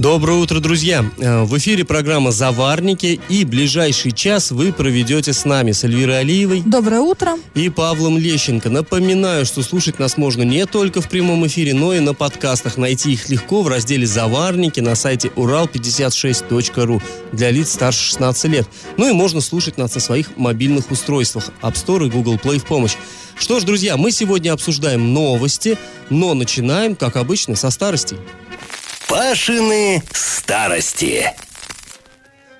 Доброе утро, друзья! Э, В эфире программа «Заварники» и ближайший час вы проведете с нами, с Эльвирой Алиевой Доброе утро. и Павлом Лещенко. Напоминаю, что слушать нас можно не только в прямом эфире, но и на подкастах. Найти их легко в разделе «Заварники» на сайте урал56.ру для лиц старше 16 лет. Ну и можно слушать нас на своих мобильных устройствах App Store и Google Play в помощь. Что ж, друзья, мы сегодня обсуждаем новости, но начинаем, как обычно, со старостей. Пашины старости.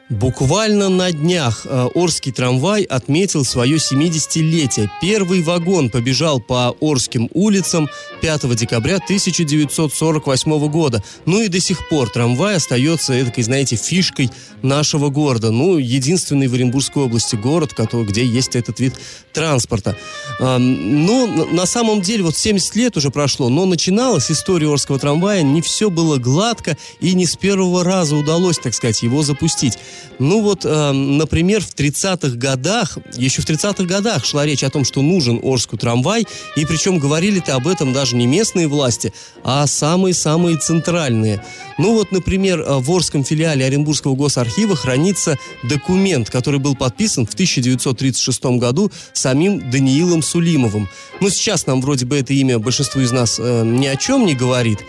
Буквально на днях э, Орский трамвай отметил свое 70-летие. Первый вагон побежал по Орским улицам 5 декабря 1948 года. Ну и до сих пор трамвай остается этой, знаете, фишкой нашего города. Ну, единственный в Оренбургской области город, где есть этот вид транспорта. Эм, ну, на- самом деле, вот 70 лет уже прошло, но начиналась история Орского трамвая, не все было гладко и не с первого раза удалось, так сказать, его запустить. Ну вот, например, в 30-х годах, еще в 30-х годах шла речь о том, что нужен Орску трамвай, и причем говорили-то об этом даже не местные власти, а самые-самые центральные. Ну вот, например, э, в Орском филиале Оренбургского госархива хранится документ, который был подписан в 1936 году самим Даниилом Сулимовым. Ну, сейчас нам вроде бы это имя большинству из нас э, ни о чем не говорит,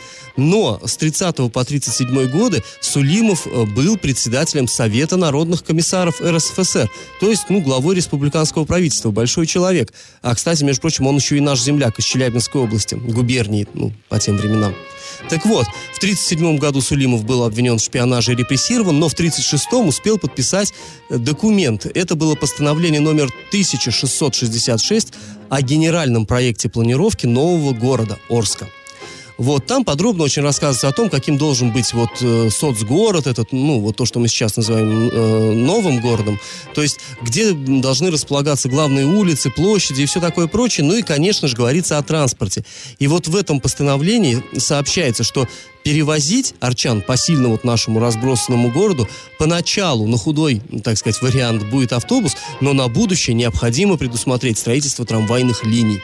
но с 30 по 37 годы Сулимов э, был председателем Совета народных комиссаров РСФСР, то есть, ну, главой республиканского правительства, большой человек. А, кстати, между прочим, он еще и наш земляк из Челябинской области, губернии, ну, по тем временам. Так вот, в 1937 году Сулимов был обвинен в шпионаже и репрессирован, но в 1936 успел подписать э, документ. Это было постановление номер 1666 о генеральном проекте планировки нового города Орска. Вот там подробно очень рассказывается о том, каким должен быть вот э, соцгород, этот, ну, вот то, что мы сейчас называем э, новым городом. То есть, где должны располагаться главные улицы, площади и все такое прочее. Ну и, конечно же, говорится о транспорте. И вот в этом постановлении сообщается, что перевозить арчан посильно вот нашему разбросанному городу поначалу на худой, так сказать, вариант будет автобус, но на будущее необходимо предусмотреть строительство трамвайных линий.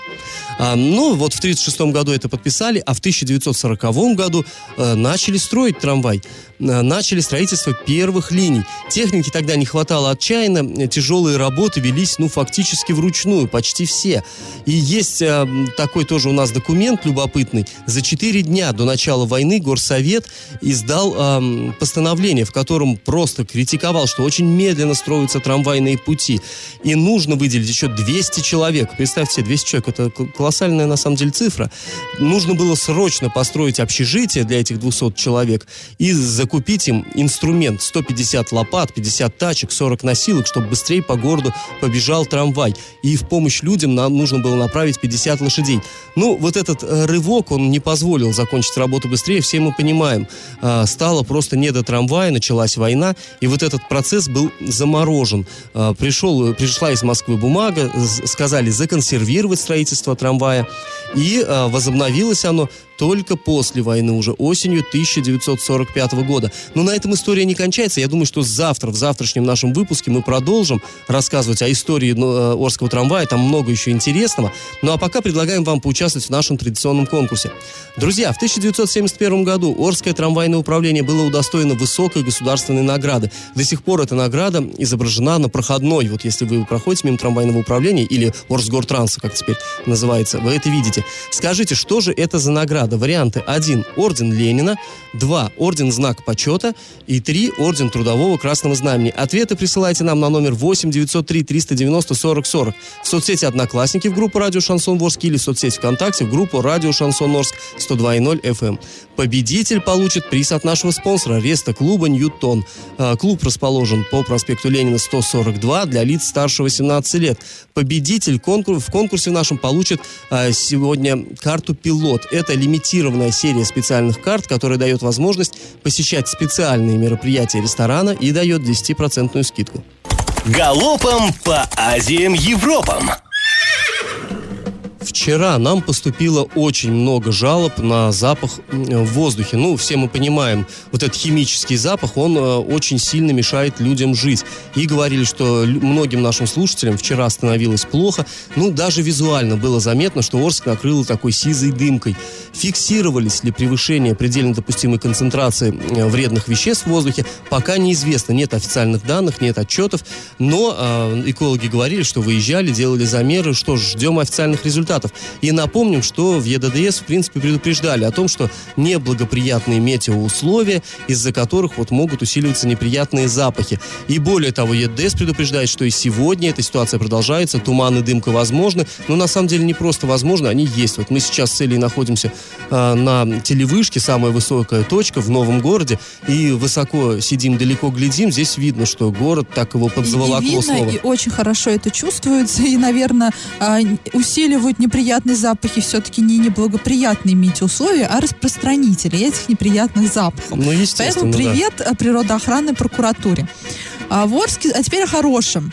А, ну, вот в 1936 году это подписали, а в 1940 году э, начали строить трамвай. Э, начали строительство первых линий. Техники тогда не хватало отчаянно, э, тяжелые работы велись, ну, фактически вручную, почти все. И есть э, такой тоже у нас документ любопытный. За 4 дня до начала войны Горсовет издал эм, постановление, в котором просто критиковал, что очень медленно строятся трамвайные пути. И нужно выделить еще 200 человек. Представьте себе, 200 человек, это кол- колоссальная на самом деле цифра. Нужно было срочно построить общежитие для этих 200 человек и закупить им инструмент. 150 лопат, 50 тачек, 40 носилок, чтобы быстрее по городу побежал трамвай. И в помощь людям нам нужно было направить 50 лошадей. Ну, вот этот э, рывок, он не позволил закончить работу быстрее, все мы понимаем. А, стало просто не до трамвая, началась война, и вот этот процесс был заморожен. А, пришел, пришла из Москвы бумага, сказали законсервировать строительство трамвая, и а, возобновилось оно только после войны, уже осенью 1945 года. Но на этом история не кончается. Я думаю, что завтра, в завтрашнем нашем выпуске мы продолжим рассказывать о истории ну, э, Орского трамвая. Там много еще интересного. Ну а пока предлагаем вам поучаствовать в нашем традиционном конкурсе. Друзья, в 1971 году Орское трамвайное управление было удостоено высокой государственной награды. До сих пор эта награда изображена на проходной. Вот если вы проходите мимо трамвайного управления или Орсгортранса, как теперь называется, вы это видите. Скажите, что же это за награда? Варианты 1. Орден Ленина. 2. Орден Знак Почета. И 3. Орден Трудового Красного Знамени. Ответы присылайте нам на номер 8 903 390 40 40. В соцсети Одноклассники в группу Радио Шансон Орск или в соцсети ВКонтакте в группу Радио Шансон Орск 102.0 FM. Победитель получит приз от нашего спонсора Реста клуба Ньютон. А, Клуб расположен по проспекту Ленина 142 для лиц старше 18 лет. Победитель конкур- в конкурсе нашем получит а, сегодня карту «Пилот». Это лимитированная серия специальных карт, которая дает возможность посещать специальные мероприятия ресторана и дает 10% скидку. Галопом по Азиям Европам. Вчера нам поступило очень много жалоб на запах в воздухе. Ну, все мы понимаем, вот этот химический запах, он э, очень сильно мешает людям жить. И говорили, что многим нашим слушателям вчера становилось плохо. Ну, даже визуально было заметно, что Орск накрыло такой сизой дымкой. Фиксировались ли превышение предельно допустимой концентрации э, вредных веществ в воздухе, пока неизвестно. Нет официальных данных, нет отчетов, но э, экологи говорили, что выезжали, делали замеры, что ж, ждем официальных результатов. И напомним, что в ЕДДС, в принципе, предупреждали о том, что неблагоприятные метеоусловия, из-за которых вот могут усиливаться неприятные запахи. И более того, ЕДДС предупреждает, что и сегодня эта ситуация продолжается, туман и дымка возможны, но на самом деле не просто возможны, они есть. Вот мы сейчас с целью находимся э, на телевышке, самая высокая точка в новом городе, и высоко сидим, далеко глядим, здесь видно, что город так его подзаволокло и видно, снова. И очень хорошо это чувствуется, и, наверное, а, усиливают неприятные запахи все-таки не неблагоприятные метеоусловия, а распространители этих неприятных запахов. Ну, естественно, Поэтому привет да. природоохранной прокуратуре. А, в Орске, а теперь о хорошем.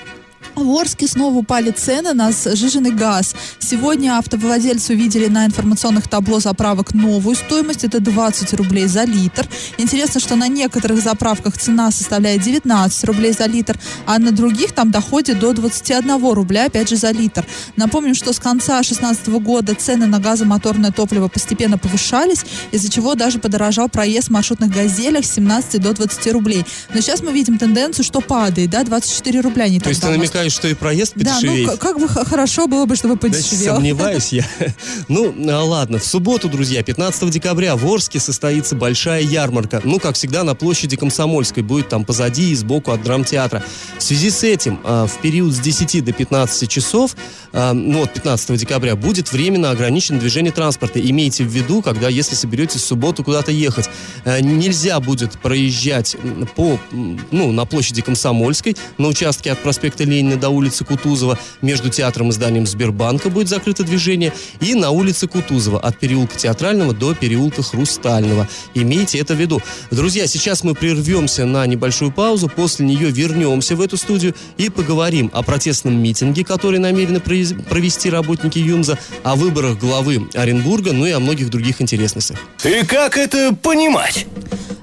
В Орске снова упали цены на сжиженный газ. Сегодня автовладельцы увидели на информационных табло заправок новую стоимость. Это 20 рублей за литр. Интересно, что на некоторых заправках цена составляет 19 рублей за литр, а на других там доходит до 21 рубля, опять же, за литр. Напомним, что с конца 2016 года цены на газомоторное топливо постепенно повышались, из-за чего даже подорожал проезд в маршрутных газелях с 17 до 20 рублей. Но сейчас мы видим тенденцию, что падает, да, 24 рубля не То есть ты намекаешь, что и проезд подешевеет? Да, ну как бы хорошо было бы, чтобы подешевел. Да, сомневаюсь я. Ну, а ладно, в субботу, друзья, 15 декабря в Орске состоится большая ярмарка. Ну, как всегда, на площади Комсомольской. Будет там позади и сбоку от драмтеатра. В связи с этим, а, в период с 10 до 15 часов, а, ну вот 15 декабря, будет временно ограничено движение транспорта. Имейте в виду, когда, если соберетесь в субботу куда-то ехать, нельзя будет проезжать по, ну, на площади Комсомольской, на участке от проспекта Ленина до улицы Кутузова между театром и зданием Сбербанка будет закрыто движение. И на улице Кутузова от переулка Театрального до переулка Хрустального. Имейте это в виду. Друзья, сейчас мы прервемся на небольшую паузу. После нее вернемся в эту студию и поговорим о протестном митинге, который намерены провести работники ЮМЗа, о выборах главы Оренбурга, ну и о многих других интересностях. И как это понимать?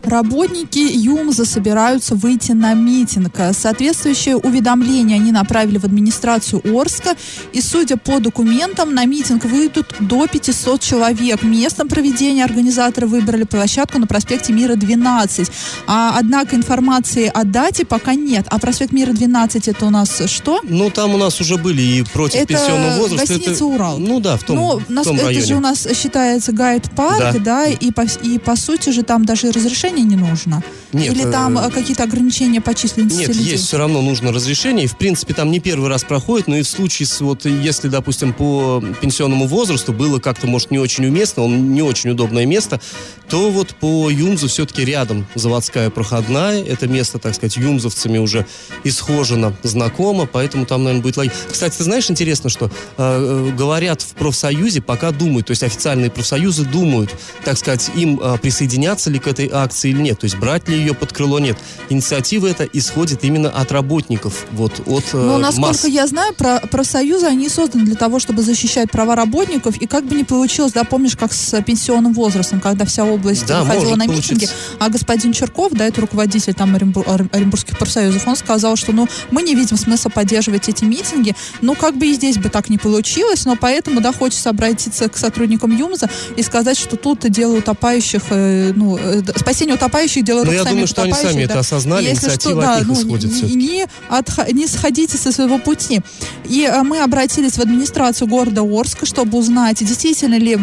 Работники ЮМЗа собираются выйти на митинг. Соответствующее уведомление они направили в администрацию Орска. И, судя по документам, на митинг выйдут до 500 человек. Местом проведения организаторы выбрали площадку на проспекте Мира 12. А, однако информации о дате пока нет. А проспект Мира 12 это у нас что? Ну, там у нас уже были и против это пенсионного возраста. гостиница это... «Урал». Ну да, в том, ну, в том это районе. же у нас считается гайд-парк, да, да и, по, и по сути же там даже разрешение не нужно. Нет, Или там э... какие-то ограничения по численности Нет, людей? есть все равно нужно разрешение. И, в принципе, там не первый раз проходит, но и в случае с, вот, если, допустим, по пенсионному возрасту было как-то, может, не очень уместно, он не очень удобное место, то вот по ЮМЗу все-таки рядом заводская проходная. Это место, так сказать, юмзовцами уже исхожено, знакомо, поэтому там, наверное, будет логично. Кстати, ты знаешь, интересно, что э, говорят в профсоюзе, пока думают, то есть официальные профсоюзы думают, так сказать, им э, присоединяться ли к этой акции или нет, то есть брать ли ее под крыло, нет. Инициатива эта исходит именно от работников, вот, от э, Ну, насколько масс. я знаю, про, профсоюзы, они созданы для того, чтобы защищать права работников, и как бы не получилось, да, помнишь, как с пенсионным возрастом, когда вся область Да, выходила на получиться. митинги, а господин Черков, да, это руководитель там Оренбур- Ор- Оренбургских профсоюзов, он сказал, что, ну, мы не видим смысла поддерживать эти митинги, ну, как бы и здесь бы так не получилось, но поэтому, да, хочется обратиться к сотрудникам ЮМЗа и сказать, что тут дело утопающих, э, ну, э, спасение утопающих, дело Ну, рук я самих думаю, что они сами да. это осознали, Если инициатива что, от да, них ну, исходит не, не, отх- не сходите со своего пути. И э, мы обратились в администрацию города Орска, чтобы узнать, действительно ли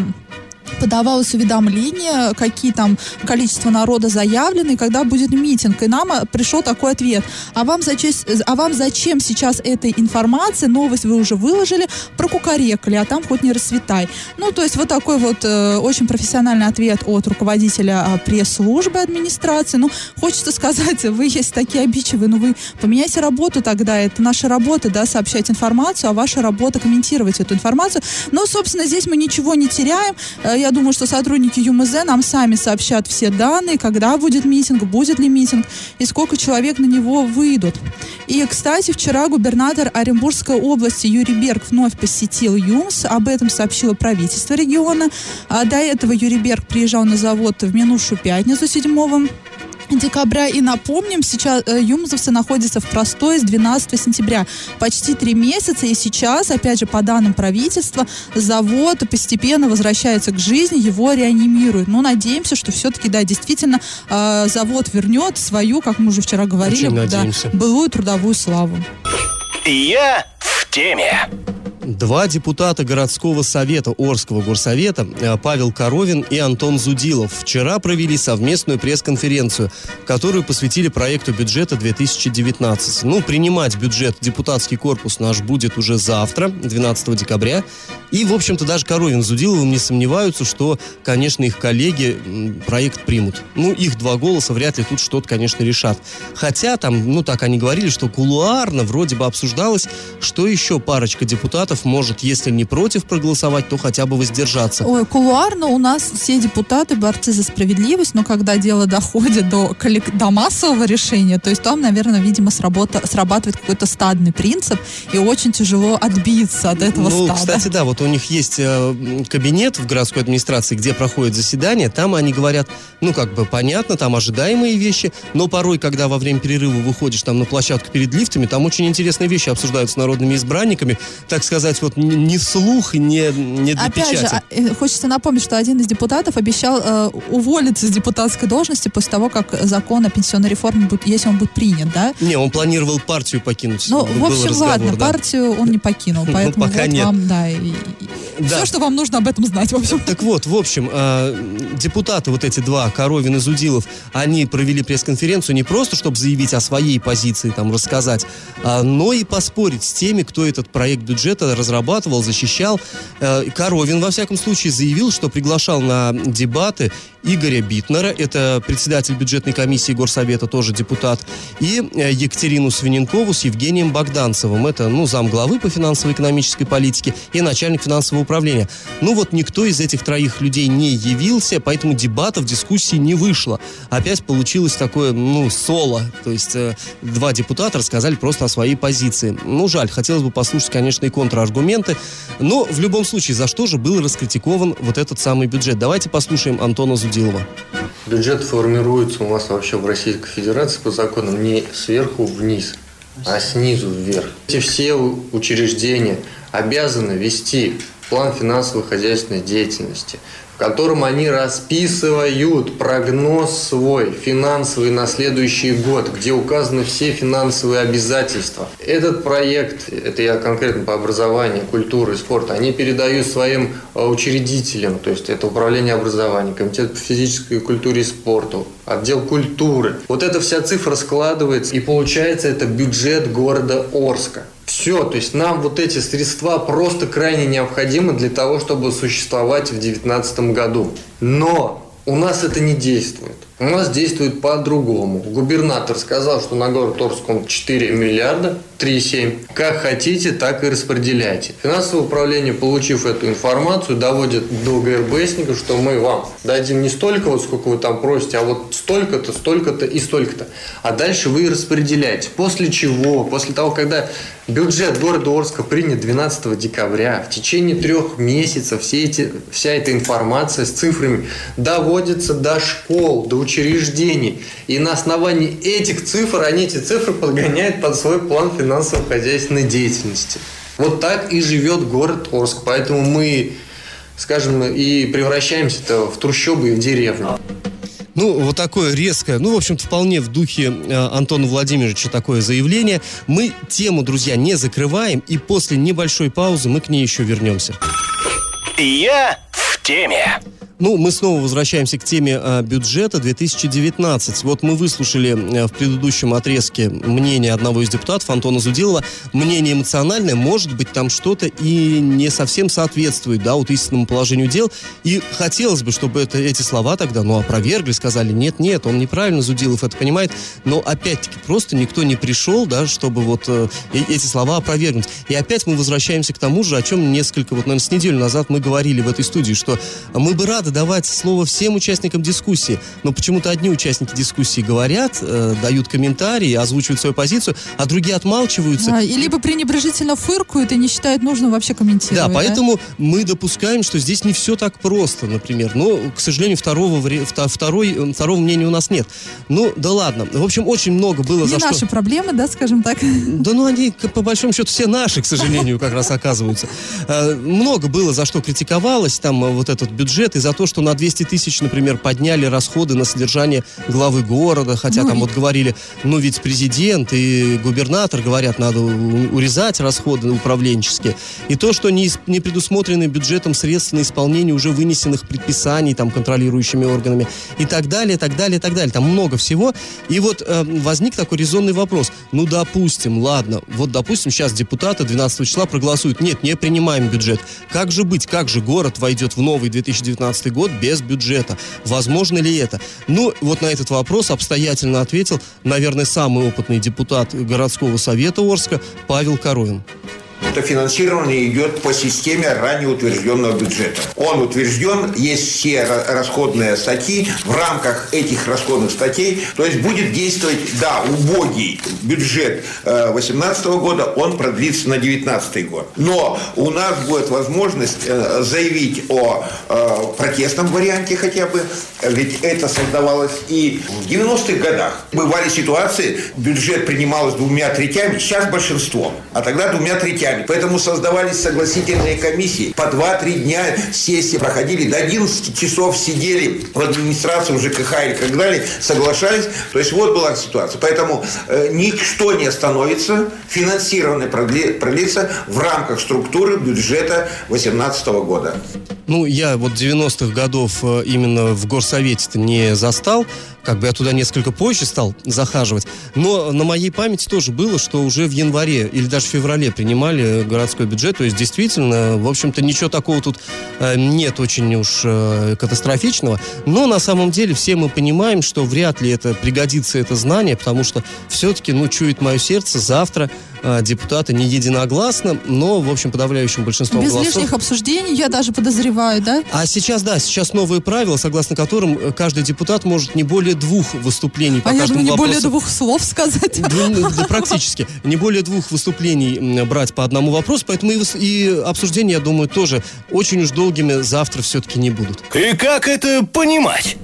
подавалось уведомление, какие там количество народа заявлено, и когда будет митинг. И нам э, пришел такой ответ. А вам, зачем, а вам зачем сейчас эта информация? Новость вы уже выложили, прокукарекали, а там хоть не расцветай. Ну, то есть вот такой вот э, очень профессиональный ответ от руководителя э, пресс-службы администрации. Ну, хочется сказать, вы есть такие обидчивые, ну вы поменяйте работу тогда. Это наша работа, да, сообщать информацию, а ваша работа комментировать эту информацию. Но, собственно, здесь мы ничего не теряем. Э, Я я думаю, что сотрудники ЮМЗ нам сами сообщат все данные, когда будет митинг, будет ли митинг и сколько человек на него выйдут. И, кстати, вчера губернатор Оренбургской области Юрий Берг вновь посетил ЮМС. Об этом сообщило правительство региона. А до этого Юрий Берг приезжал на завод в минувшую пятницу 7 декабря. И напомним, сейчас э, юмзовцы находятся в простое с 12 сентября. Почти три месяца. И сейчас, опять же, по данным правительства, завод постепенно возвращается к жизни, его реанимируют. Но надеемся, что все-таки, да, действительно, э, завод вернет свою, как мы уже вчера говорили, да, былую трудовую славу. Я в теме. Два депутата городского совета Орского горсовета э, Павел Коровин и Антон Зудилов вчера провели совместную пресс-конференцию, которую посвятили проекту бюджета 2019. Ну, принимать бюджет депутатский корпус наш будет уже завтра, 12 декабря. И, в общем-то, даже Коровин с Зудиловым не сомневаются, что, конечно, их коллеги проект примут. Ну, их два голоса вряд ли тут что-то, конечно, решат. Хотя там, ну, так они говорили, что кулуарно вроде бы обсуждалось, что еще парочка депутатов депутатов может, если не против проголосовать, то хотя бы воздержаться. Ой, кулуарно у нас все депутаты борцы за справедливость, но когда дело доходит до, до массового решения, то есть там, наверное, видимо, сработа, срабатывает какой-то стадный принцип, и очень тяжело отбиться от этого ну, стада. кстати, да, вот у них есть э, кабинет в городской администрации, где проходит заседание, там они говорят, ну, как бы понятно, там ожидаемые вещи, но порой, когда во время перерыва выходишь там на площадку перед лифтами, там очень интересные вещи обсуждаются с народными избранниками, так сказать, сказать, вот не вслух, не, не для Опять печати. же, а, э, хочется напомнить, что один из депутатов обещал э, уволиться с депутатской должности после того, как закон о пенсионной реформе будет, если он будет принят, да? Не, он планировал партию покинуть. Ну, в общем, ладно, да. партию он не покинул, ну, поэтому ну, пока вот нет. вам, да, и, да. все, что вам нужно об этом знать, в общем. Так вот, в общем, э, депутаты вот эти два, Коровин и Зудилов, они провели пресс-конференцию не просто, чтобы заявить о своей позиции, там, рассказать, а, но и поспорить с теми, кто этот проект бюджета разрабатывал, защищал. Э, Коровин, во всяком случае, заявил, что приглашал на дебаты Игоря Битнера, это председатель бюджетной комиссии Горсовета, тоже депутат, и э, Екатерину Свиненкову с Евгением Богданцевым. Это, ну, зам главы по финансово-экономической политике и начальник финансового управления. Ну вот никто из этих троих людей не явился, поэтому дебатов, дискуссии не вышло. Опять получилось такое, ну, соло. То есть э, два депутата рассказали просто о своей позиции. Ну, жаль, хотелось бы послушать, конечно, и контраргументы. Но в любом случае, за что же был раскритикован вот этот самый бюджет? Давайте послушаем Антона Зудина Судилова? Бюджет формируется у нас вообще в Российской Федерации по законам не сверху вниз, а снизу вверх. Эти все учреждения обязаны вести план финансово-хозяйственной деятельности, в котором они расписывают прогноз свой финансовый на следующий год, где указаны все финансовые обязательства. Этот проект, это я конкретно по образованию, культуре и спорту, они передают своим э, учредителям, то есть это управление образованием, комитет по физической культуре и спорту, отдел культуры. Вот эта вся цифра складывается, и получается это бюджет города Орска. Все, то есть нам вот эти средства просто крайне необходимы для того, чтобы существовать в 2019 году. Но у нас это не действует. У нас действует по-другому. Губернатор сказал, что на город Орск он 4 миллиарда, 3,7. Как хотите, так и распределяйте. Финансовое управление, получив эту информацию, доводит до ГРБСников, что мы вам дадим не столько, вот сколько вы там просите, а вот столько-то, столько-то и столько-то. А дальше вы распределяете. После чего? После того, когда бюджет города Орска принят 12 декабря, в течение трех месяцев все эти, вся эта информация с цифрами доводится до школ, до учреждений. И на основании этих цифр, они эти цифры подгоняют под свой план финансово-хозяйственной деятельности. Вот так и живет город Орск. Поэтому мы, скажем, и превращаемся в трущобы и в деревню. Ну, вот такое резкое, ну, в общем-то, вполне в духе э, Антона Владимировича такое заявление. Мы тему, друзья, не закрываем, и после небольшой паузы мы к ней еще вернемся. Я в теме. Ну, мы снова возвращаемся к теме э, бюджета 2019. Вот мы выслушали э, в предыдущем отрезке мнение одного из депутатов, Антона Зудилова. Мнение эмоциональное, может быть, там что-то и не совсем соответствует, да, вот истинному положению дел. И хотелось бы, чтобы это, эти слова тогда, ну, опровергли, сказали, нет, нет, он неправильно, Зудилов это понимает. Но, опять-таки, просто никто не пришел, да, чтобы вот э, эти слова опровергнуть. И опять мы возвращаемся к тому же, о чем несколько, вот, наверное, с неделю назад мы говорили в этой студии, что мы бы рады давать слово всем участникам дискуссии, но почему-то одни участники дискуссии говорят, э, дают комментарии, озвучивают свою позицию, а другие отмалчиваются. А, и либо пренебрежительно фыркают и не считают нужным вообще комментировать. Да, поэтому мы допускаем, что здесь не все так просто, например. Но, к сожалению, второго, второй, э, второго мнения у нас нет. Ну, да ладно. В общем, очень много было Не за наши что... проблемы, да, скажем так. Да ну они, по большому счету, все наши, к сожалению, как раз оказываются. Э, Много было за что критиковалось, там э, вот этот бюджет, и за то, что на 200 тысяч, например, подняли расходы на содержание главы города, хотя Ну там и- вот говорили, ну ведь президент и губернатор говорят, надо урезать расходы управленческие. И то, что не, не предусмотрены бюджетом средства на исполнение уже вынесенных предписаний там контролирующими органами и так далее, так далее, так далее. Там много всего. И вот э, возник такой резонный вопрос. Ну, допустим, ладно, вот, допустим, сейчас депутаты 12 числа проголосуют. Нет, не принимаем бюджет. Как же быть? Как же город войдет в новый 2019 год без бюджета? Возможно ли это? Ну, вот на этот вопрос обстоятельно ответил, наверное, самый опытный депутат городского совета Орска Павел Коровин. Это финансирование идет по системе ранее утвержденного бюджета. Он утвержден, есть все ра- расходные статьи. В рамках этих расходных статей, то есть будет действовать, да, убогий бюджет 2018 года, он продлится на 2019 год. Но у нас будет возможность э, заявить о э, протестном варианте хотя бы, ведь это создавалось и в 90-х годах. Бывали ситуации, бюджет принималось двумя третями, сейчас большинством, а тогда двумя третями. Поэтому создавались согласительные комиссии. По 2-3 дня сессии проходили, до 11 часов сидели в администрации в ЖКХ или как далее, соглашались. То есть вот была ситуация. Поэтому э, ничто не остановится, финансирование продли- продлится в рамках структуры бюджета 2018 года. Ну, я вот 90-х годов э, именно в горсовете-то не застал. Как бы я туда несколько позже стал захаживать. Но на моей памяти тоже было, что уже в январе или даже в феврале принимали городской бюджет. То есть, действительно, в общем-то, ничего такого тут э, нет очень уж э, катастрофичного. Но на самом деле все мы понимаем, что вряд ли это пригодится, это знание, потому что все-таки, ну, чует мое сердце, завтра депутаты не единогласно, но, в общем, подавляющим большинством Без голосов... лишних обсуждений, я даже подозреваю, да? А сейчас, да, сейчас новые правила, согласно которым э, каждый депутат может не более двух выступлений по А я каждому думаю, не более вопросу. двух слов сказать. Да, ну, да, практически. Не более двух выступлений брать по одному вопросу, поэтому и, и обсуждения, я думаю, тоже очень уж долгими завтра все-таки не будут. И как это понимать?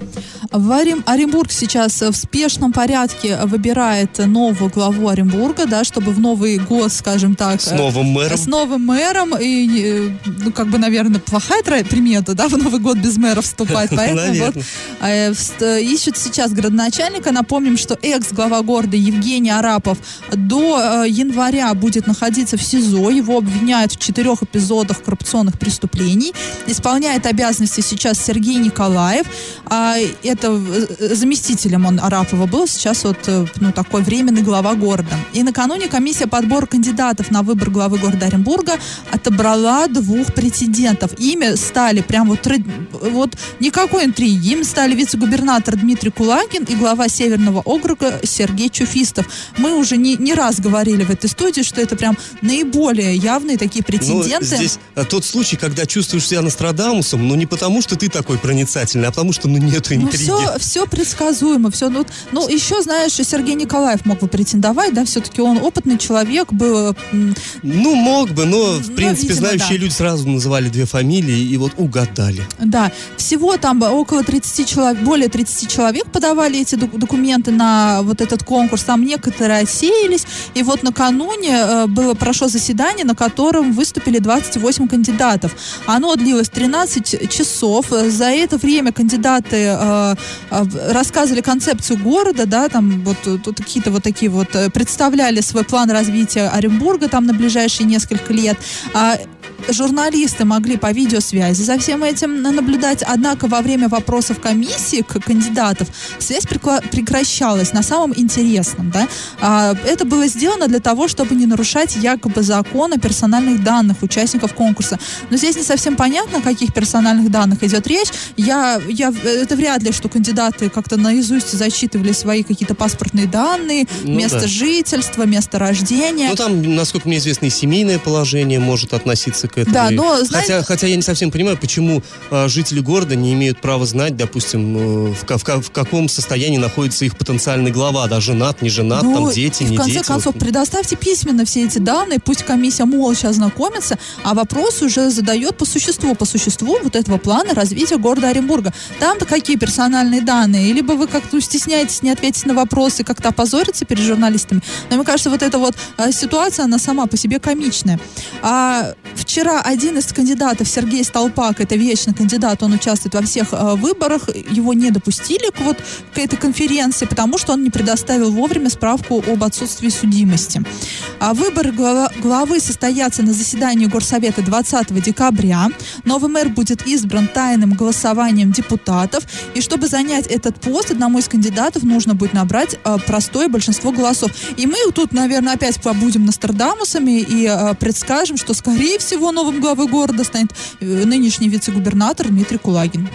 В Орем- Оренбург сейчас в спешном порядке выбирает нового главу Оренбурга, да, чтобы в Новый год, скажем так... С э, новым мэром. С новым мэром. И, э, ну, как бы, наверное, плохая примета, да, в Новый год без мэра вступать. Поэтому вот э, э, ищут сейчас градоначальника. Напомним, что экс-глава города Евгений Арапов до э, января будет находиться в СИЗО. Его обвиняют в четырех эпизодах коррупционных преступлений. Исполняет обязанности сейчас Сергей Николаев. А, это э, заместителем он Арапова был. Сейчас вот э, ну, такой временный глава города. И накануне комиссия подбора кандидатов на выбор главы города Оренбурга отобрала двух претендентов. Ими стали прям вот, вот никакой интриги. Им стали вице-губернатор Дмитрий Кулагин и глава Северного округа Сергей Чуфистов. Мы уже не, не раз говорили в этой студии, что это прям наиболее явные такие Ну, претенденты. здесь э, тот случай, когда чувствуешь себя Нострадамусом, но не потому, что ты такой проницательный, а потому, что ну нету Ну, интриги. все, все предсказуемо, все. Ну, ну, еще, знаешь, Сергей Николаев мог бы претендовать, да, все-таки он опытный человек, был, м, Ну, мог бы, но, в Ну, принципе, видимо, знающие да. люди сразу называли две фамилии и вот угадали. да. Всего там около 30 человек, более 30 человек подавали эти док- документы на вот этот конкурс. Там некоторые отсеялись. И вот накануне э, было, прошло заседание, на котором выступили 28 кандидатов. Оно длилось 13 часов. Э, За это время кандидаты э, э, рассказывали концепцию города, да, там вот э, какие-то вот такие вот э, представляли свой план развития Оренбурга там на ближайшие несколько лет. Журналисты могли по видеосвязи за всем этим наблюдать, однако во время вопросов комиссии к кандидатов связь прекращалась на самом интересном. Да? А, это было сделано для того, чтобы не нарушать якобы закон о персональных данных участников конкурса. Но здесь не совсем понятно, о каких персональных данных идет речь. Я, я, это вряд ли, что кандидаты как-то наизусть зачитывали свои какие-то паспортные данные, ну, место да. жительства, место рождения. Ну там, насколько мне известно, и семейное положение может относиться к этому. Да, но, знаете... хотя, хотя я не совсем понимаю, почему а, жители города не имеют права знать, допустим, э, в, в, в каком состоянии находится их потенциальный глава, да, женат, не женат, ну, там дети, не дети. в конце дети. концов, вот. предоставьте письменно все эти данные, пусть комиссия молча ознакомится, а вопрос уже задает по существу, по существу вот этого плана развития города Оренбурга. Там-то какие персональные данные? Либо вы как-то стесняетесь не ответить на вопросы, как-то опозориться перед журналистами. Но мне кажется, вот эта вот а, ситуация, она сама по себе комичная. А вчера один из кандидатов, Сергей Столпак, это вечный кандидат, он участвует во всех а, выборах, его не допустили к вот к этой конференции, потому что он не предоставил вовремя справку об отсутствии судимости. А выборы глава, главы состоятся на заседании Горсовета 20 декабря. Новый мэр будет избран тайным голосованием депутатов. И чтобы занять этот пост, одному из кандидатов нужно будет набрать э, простое большинство голосов. И мы тут, наверное, опять побудем Нострадамусами и э, предскажем, что, скорее всего, новым главой города станет э, нынешний вице-губернатор Дмитрий Кулагин.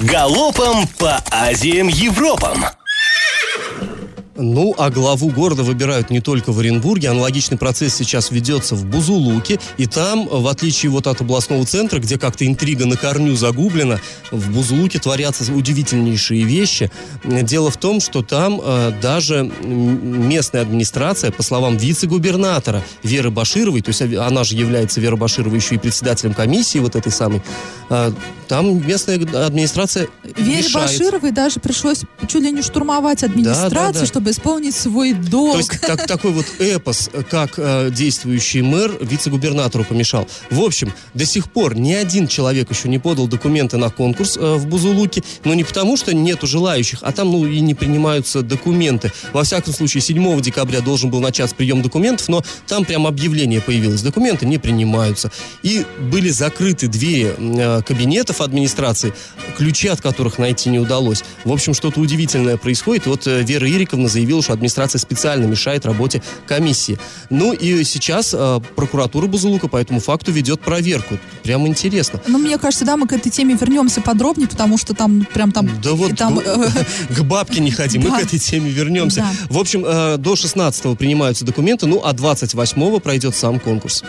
Галопом по Азиям Европам! Ну, а главу города выбирают не только в Оренбурге. Аналогичный процесс сейчас ведется в Бузулуке. И там, в отличие вот от областного центра, где как-то интрига на корню загублена, в Бузулуке творятся удивительнейшие вещи. Дело в том, что там э, даже местная администрация, по словам вице-губернатора Веры Башировой, то есть она же является, Вера Баширова, еще и председателем комиссии вот этой самой, э, там местная администрация Вере мешает. Башировой даже пришлось чуть ли не штурмовать администрацию, да, да, да. чтобы чтобы исполнить свой долг. То есть так, такой вот эпос, как э, действующий мэр вице-губернатору помешал. В общем, до сих пор ни один человек еще не подал документы на конкурс э, в Бузулуке, но не потому, что нету желающих, а там, ну, и не принимаются документы. Во всяком случае, 7 декабря должен был начаться прием документов, но там прям объявление появилось. Документы не принимаются. И были закрыты двери э, кабинетов администрации, ключи от которых найти не удалось. В общем, что-то удивительное происходит. Вот э, Вера Ириковна заявила, что администрация специально мешает работе комиссии. Ну и сейчас э, прокуратура Бузулука по этому факту ведет проверку. Прям интересно. Ну, мне кажется, да, мы к этой теме вернемся подробнее, потому что там прям там... Да вот там, э, к бабке не ходи, мы к этой теме вернемся. В общем, э, до 16 принимаются документы, ну а 28 пройдет сам конкурс.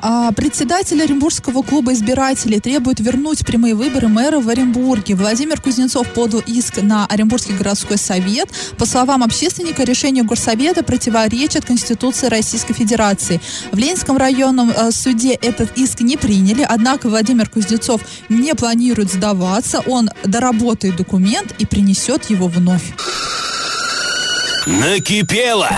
А, председатель Оренбургского клуба избирателей требует вернуть прямые выборы мэра в Оренбурге. Владимир Кузнецов подал иск на Оренбургский городской совет. По словам общественника, решение горсовета противоречит Конституции Российской Федерации. В Ленинском районном э, суде этот иск не приняли, однако Владимир Кузнецов не планирует сдаваться. Он доработает документ и принесет его вновь. Накипело!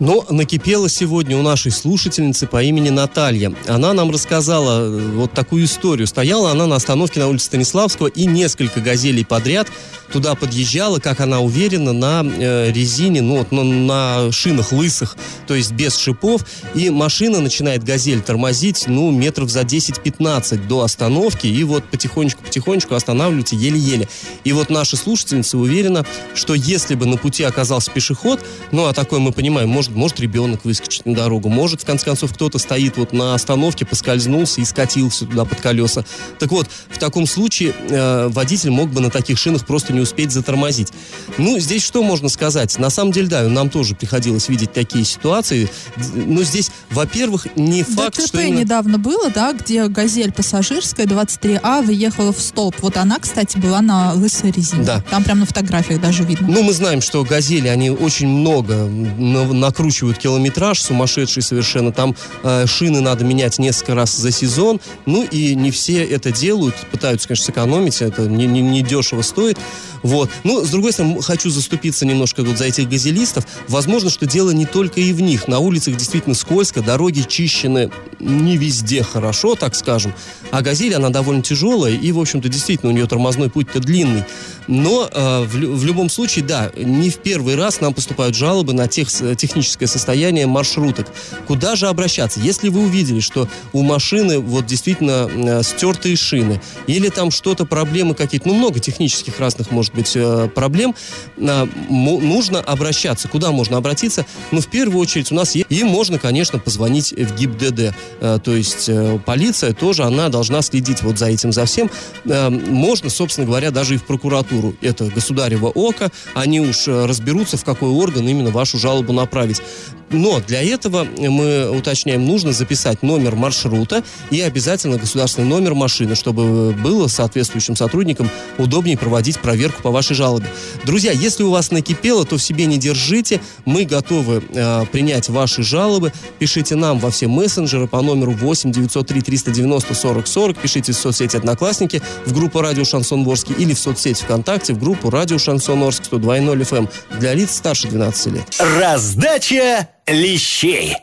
Но накипело сегодня у нашей слушательницы по имени Наталья. Она нам рассказала э, вот такую историю. Стояла она на остановке на улице Станиславского и несколько газелей подряд туда подъезжала, как она уверена, на э, резине, ну вот на, на шинах лысых, то есть без шипов, и машина начинает газель тормозить, ну, метров за 10-15 до остановки, и вот потихонечку-потихонечку останавливается еле-еле. И вот наша слушательница уверена, что если бы на пути оказался пешеход, ну, а такое мы понимаем, может, может ребенок выскочить на дорогу, может, в конце концов, кто-то стоит вот на остановке, поскользнулся и скатился туда под колеса. Так вот, в таком случае э, водитель мог бы на таких шинах просто не успеть затормозить. Ну, здесь что можно сказать? На самом деле, да, нам тоже приходилось видеть такие ситуации. Но здесь, во-первых, не факт, ДТП что... именно... недавно было, да, где «Газель» пассажирская 23А выехала в столб. Вот она, кстати, была на лысой резине. Да. Там прям на фотографиях даже видно. Ну, мы знаем, что «Газели», они очень много накручивают киloметраж, сумасшедший совершенно. Там э, шины надо менять несколько раз за сезон. Ну, и не все это делают. Пытаются, конечно, сэкономить. Это не, не, не дешево стоит. Вот. Ну, с другой стороны, хочу заступиться немножко вот за этих газелистов. Возможно, что дело не только и в них. На улицах действительно скользко, дороги чищены не везде хорошо, так скажем. А газель, она довольно тяжелая, и, в общем-то, действительно, у нее тормозной путь-то длинный. Но э, в, в любом случае, да, не в первый раз нам поступают жалобы на тех, техническое состояние маршруток. Куда же обращаться? Если вы увидели, что у машины вот действительно э, стертые шины, или там что-то, проблемы какие-то, ну, много технических разных, может быть, э, проблем, нужно обращаться. Куда можно обратиться? Ну, в первую очередь, у нас есть... И можно, конечно, позвонить в ГИБДД. Э, то есть полиция тоже, она должна следить вот за этим, за всем. Можно, собственно говоря, даже и в прокуратуру. Это государево око. Они уж разберутся, в какой орган именно вашу жалобу направить. Но для этого мы уточняем, нужно записать номер маршрута и обязательно государственный номер машины, чтобы было соответствующим сотрудникам удобнее проводить проверку по вашей жалобе. Друзья, если у вас накипело, то в себе не держите. Мы готовы э, принять ваши жалобы. Пишите нам во все мессенджеры по номеру 8 903 390 40 40. Пишите в соцсети «Одноклассники» в группу «Радио Шансон Орск» или в соцсети ВКонтакте в группу «Радио Шансон Орск» 102.0 FM эм для лиц старше 12 лет. Раздача лещей.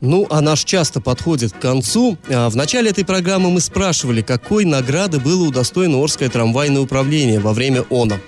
Ну, а наш часто подходит к концу. А, в начале этой программы мы спрашивали, какой награды было удостоено Орское трамвайное управление во время ОНА.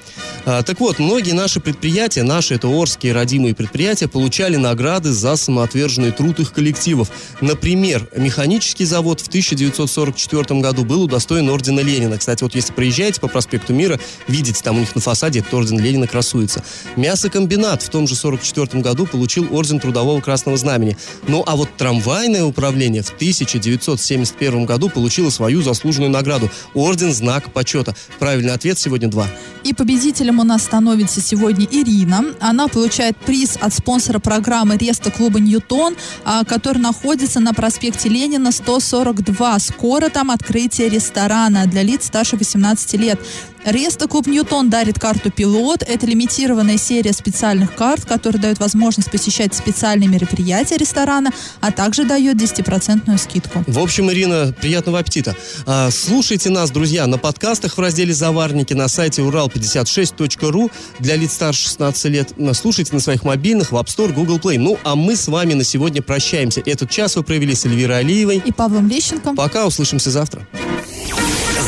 А, так вот, многие наши предприятия, наши это Орские родимые предприятия, получали награды за самоотверженный труд их коллективов. Например, механический завод в 1944 году был удостоен ордена Ленина. Кстати, вот если проезжаете по проспекту Мира, видите, там у них на фасаде этот орден Ленина красуется. Мясокомбинат в том же 1944 году получил орден Трудового Красного Знамени. Ну, а вот трамвайное управление в 1971 году получило свою заслуженную награду – орден Знак Почета. Правильный ответ сегодня два. И победителем у нас становится сегодня Ирина. Она получает приз от спонсора программы Реста клуба Ньютон, а, который находится на проспекте Ленина 142. Скоро там открытие ресторана для лиц старше 18 лет. Реста Клуб Ньютон дарит карту «Пилот». Это лимитированная серия специальных карт, которые дают возможность посещать специальные мероприятия ресторана, а также дает 10% скидку. В общем, Ирина, приятного аппетита. А, слушайте нас, друзья, на подкастах в разделе «Заварники» на сайте урал56.ру для лиц старше 16 лет. Слушайте на своих мобильных в App Store, Google Play. Ну, а мы с вами на сегодня прощаемся. Этот час вы провели с Эльвирой Алиевой и Павлом Лещенко. Пока, услышимся завтра.